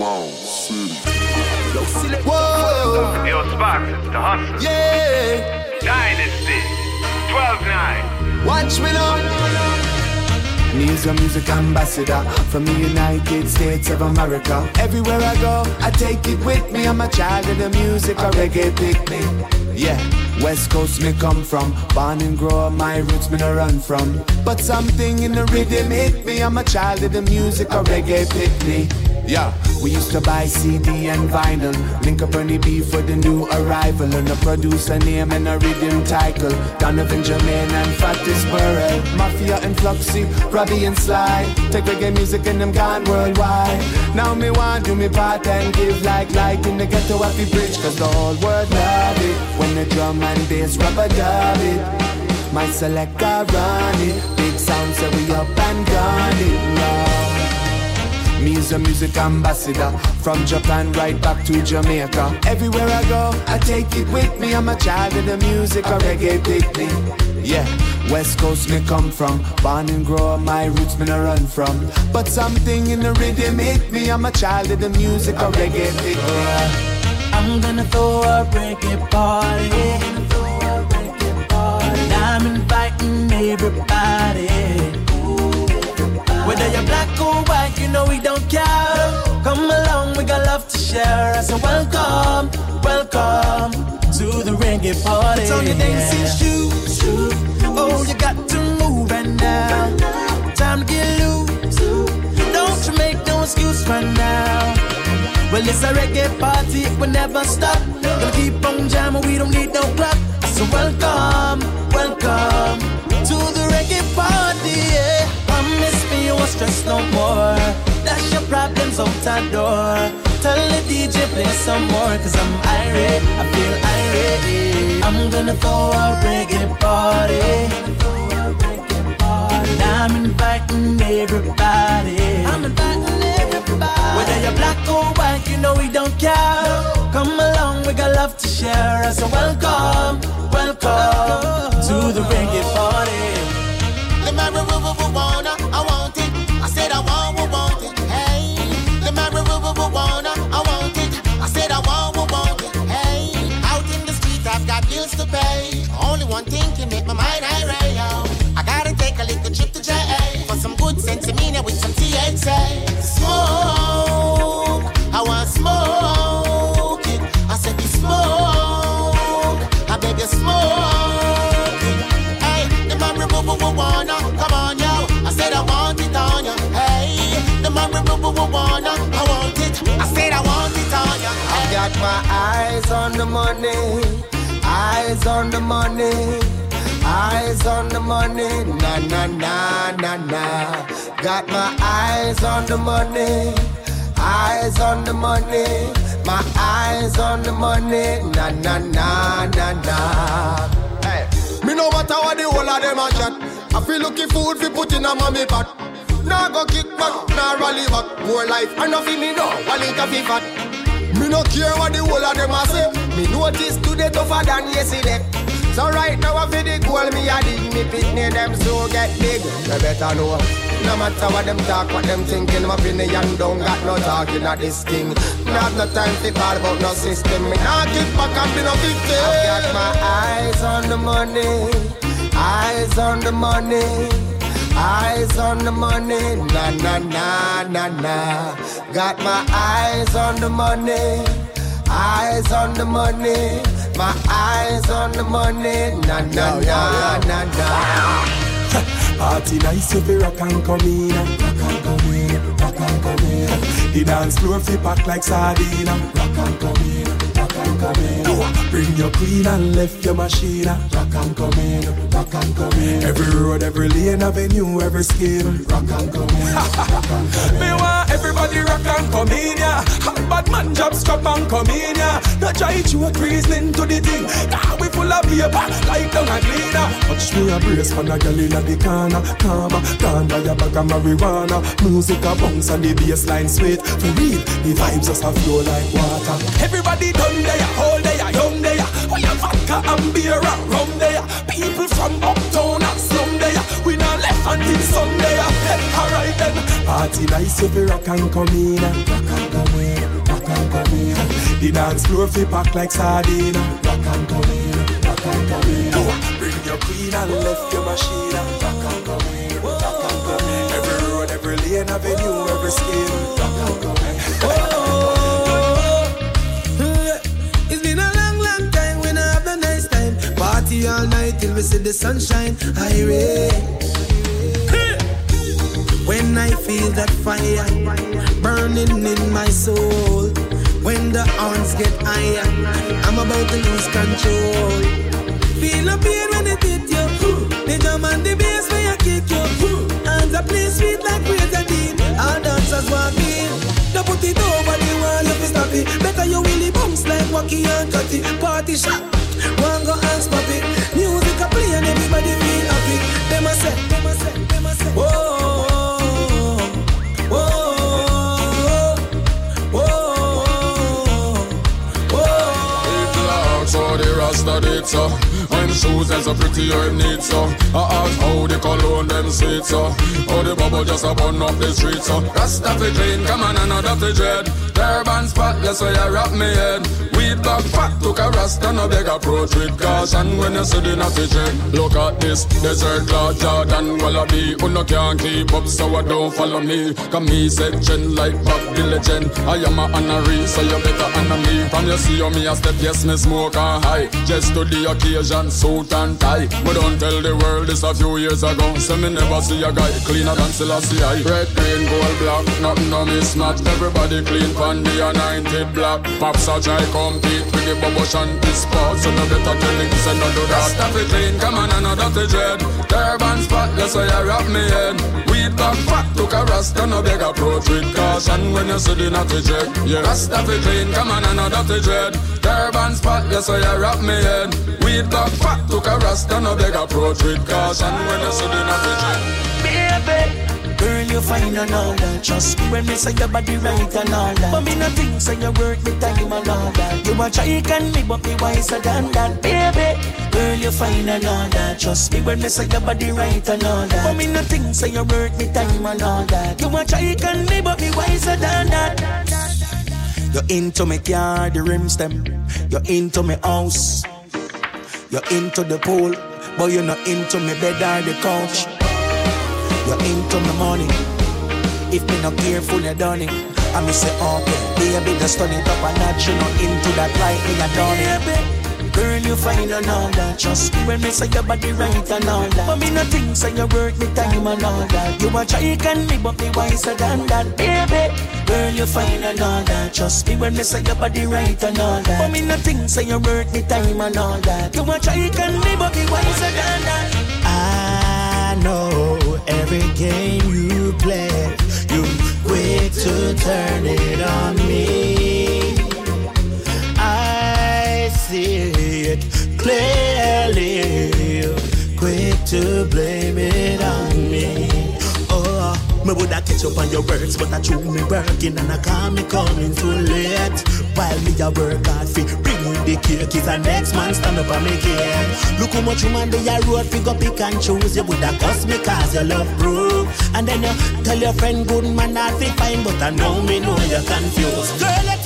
Sloan City. Yo. Whoa. Yo, Sparks, the hustle. Yeah. Dynasty. 12-9. Watch me now. News a music ambassador from the United States of America. Everywhere I go, I take it with me. I'm a child of the music, a reggae pick me. Yeah, West Coast me come from. Born and grow up, my roots me no run from. But something in the rhythm hit me. I'm a child of the music, a reggae pick me. Yeah, we used to buy CD and vinyl. Link up Ernie B for the new arrival. And a producer name and a rhythm title. Donovan Germain and Fatis Burrell. Mafia and Fluxy, Robbie and Sly. Take reggae music and them gone worldwide. Now me want do me part and give like light in the ghetto happy bridge. Cause the whole world love it. When the drum and bass rubber dub it. My selector run it. Big sound say we up A music ambassador. From Japan right back to Jamaica. Everywhere I go, I take it with me. I'm a child of the music, a reggae me Yeah, West Coast me come from. Born and grow my roots me no run from. But something in the rhythm hit me. I'm a child of the music, a reggae me I'm gonna throw a reggae party. And I'm inviting everybody whether you're black or white, you know we don't care. Come along, we got love to share. So welcome, welcome to the reggae party. It's on your dancing shoes. Oh, you got to move right now. Time to get loose. Don't you make no excuse right now. Well, it's a reggae party, will never stop. Gonna keep on jamming, we don't need no clock. So welcome, welcome the. Tell the DJ play some more, cause I'm irate. I feel irate. I'm gonna throw a reggae party. And I'm inviting everybody. Got my eyes on the money, eyes on the money, eyes on the money, na na na na na. Got my eyes on the money, eyes on the money, my eyes on the money, na na na na na. Hey. Me know what the whole of them a chat. I feel looking food fi put in a mommy pot. Nah go kick back, nah rally back. More life, and nothing me know. One liter fi fat. Me no care what the whole of them a say. Me notice today tougher than yesterday. So right now I feel the goal me a dig me pitney them so get big. You better know. No matter what them talk, what them thinking, my opinion don't got no talking at this thing. Have no time to call about no system. Me nah kick back and be no victim. I've got my eyes on the money, eyes on the money, eyes on the money, na na na na na. Got my eyes on the money, eyes on the money, my eyes on the money, na na na na na. Party nice if you rock and come in. Rock and come in, rock and come in. The dance floor fi pack like sardine. Rock and come in, rock and come in Bring your queen and left your machine Rock and come in, rock and come in. Every road, every lane, avenue, every scheme Rock and come in, rock and come in. Me want everybody rock and come in, yeah. Bad man job strap and come in, yeah. No try to a reasoning to the thing. Now we full of paper, like down a cleaner. Watch me a brace for the girl in the corner. Calma, gone by your bag of marijuana. Music a bounce and the bassline sweet. For real, the vibes just a flow like water. Everybody done there, hold young there When your vodka and beer rum there People from uptown and slum there We not left until Sunday Alright then, party nice if you rock and come in Rock and come in, rock and come in. The dance floor fi pack like sardine. Rock and come in, rock and come in. Bring your queen and left your machine. Rock and come in, rock and come in. Every road, every lane, avenue, every skin. Rock and come in. Party all night till we see the sunshine. Irate. When I feel that fire burning in my soul. When the arms get higher, I'm about to lose control. Feel the pain when it hit you. The drum and the bass when you kick you. And the play sweet like razor deep. All dancers walk in. Don't put it over Wacky and Cutty. Party shot. One go and stop it. Music a play and everybody feel happy. Them a say, them a say, them a say. Whoa. Rasta did so When shoes is a pretty herb need so I ask how the cologne them sweet so How the bubble just a burn up the street so Rasta fi clean, come on another fi dread. Turban spot, yes so you wrap me head. Weed back fat, took a Rasta no beg approach with caution When you see the natty dread. Look at this, desert cloud Jordan. Wallaby Who no can keep up so I don't follow me. Cause me section like Bob legend. I am a honorary so you better honor me. From you see how me a step, yes me smoke and high. Just to the occasion, suit and tie But don't tell the world this a few years ago. So me never see a guy cleaner than Selassie I. Red, green, gold, black, nothing no mismatch Everybody clean from the anointed black. Pops a try compete with the bubble shanty spot So no better tell him say no do that. Stuff it clean, come on and no dirty dread. Turban spot, yes so you wrap me head. Weed back fat, took a rasta no beg approach with caution When you see the natty dread Yeah, Rasta fi clean, come on and no dirty dread. Turban spot, yes so you wrap me head. Weed back fat, took a rasta no beg approach with caution When you see the dread Baby, Girl, you fine and all that. Trust me when me say your body right and all that. But me no think say you work the time and all that. You a try can me, but me wiser than that, baby. Girl, you fine and all that. Trust me when me say your body right and all that. But me no think say you work the time and all that. You a try can me, but me wiser than that. You're into me car, the rims them. You're into me house. You're into the pool, but you're not into me bed or the couch. You're into my money. If me not careful, you done it. I me say, okay, baby, just turn it up a notch. You're not into that light, me you done it. Girl, you fine and all that. Trust me when me say your body right and all that. But me no think say you work me time and all that. You a can me, but me wiser than that, baby. Girl, you fine and all that. Trust me when me say your body right and all that. But me no think say you work me time and all that. You a can me, but me wiser than that. I know every game you play, you quick to turn it on me. I see it clearly, quick to blame it on me. Oh, me woulda catch up on your words, but I true me working and I can't me coming too late. While me a work hard fi bring in the cake, is a next man stand up and make it. Look how much woman they a road fi go pick and choose. You woulda cuss me cause your love proof, and then you tell your friend good man not fi fine, but I know me know you're confused. Girl,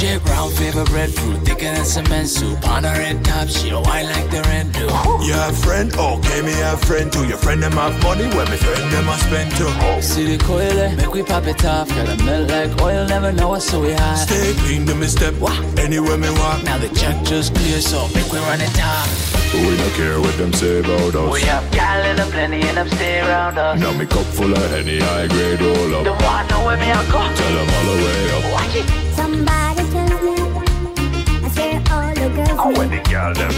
mad move. She shape round, favorite breadfruit, thicker than cement soup. On a red top, she a wine like the red do. You have friend? Okay, me have friend too. Your friend them have money when me friend them a spend too. See the coil, eh? make we pop it off. Gotta melt like oil, never know us, so we high. Stay clean to me step. Anywhere me walk. Now the check just clear, so make we run it top. We don't care what them say about us. We have gal in a plenty and them stay around us. Now me cup full of Henny, high grade roll up. The one know where me I go. Tell them all the way up. Somebody tells me how oh, where the girl them?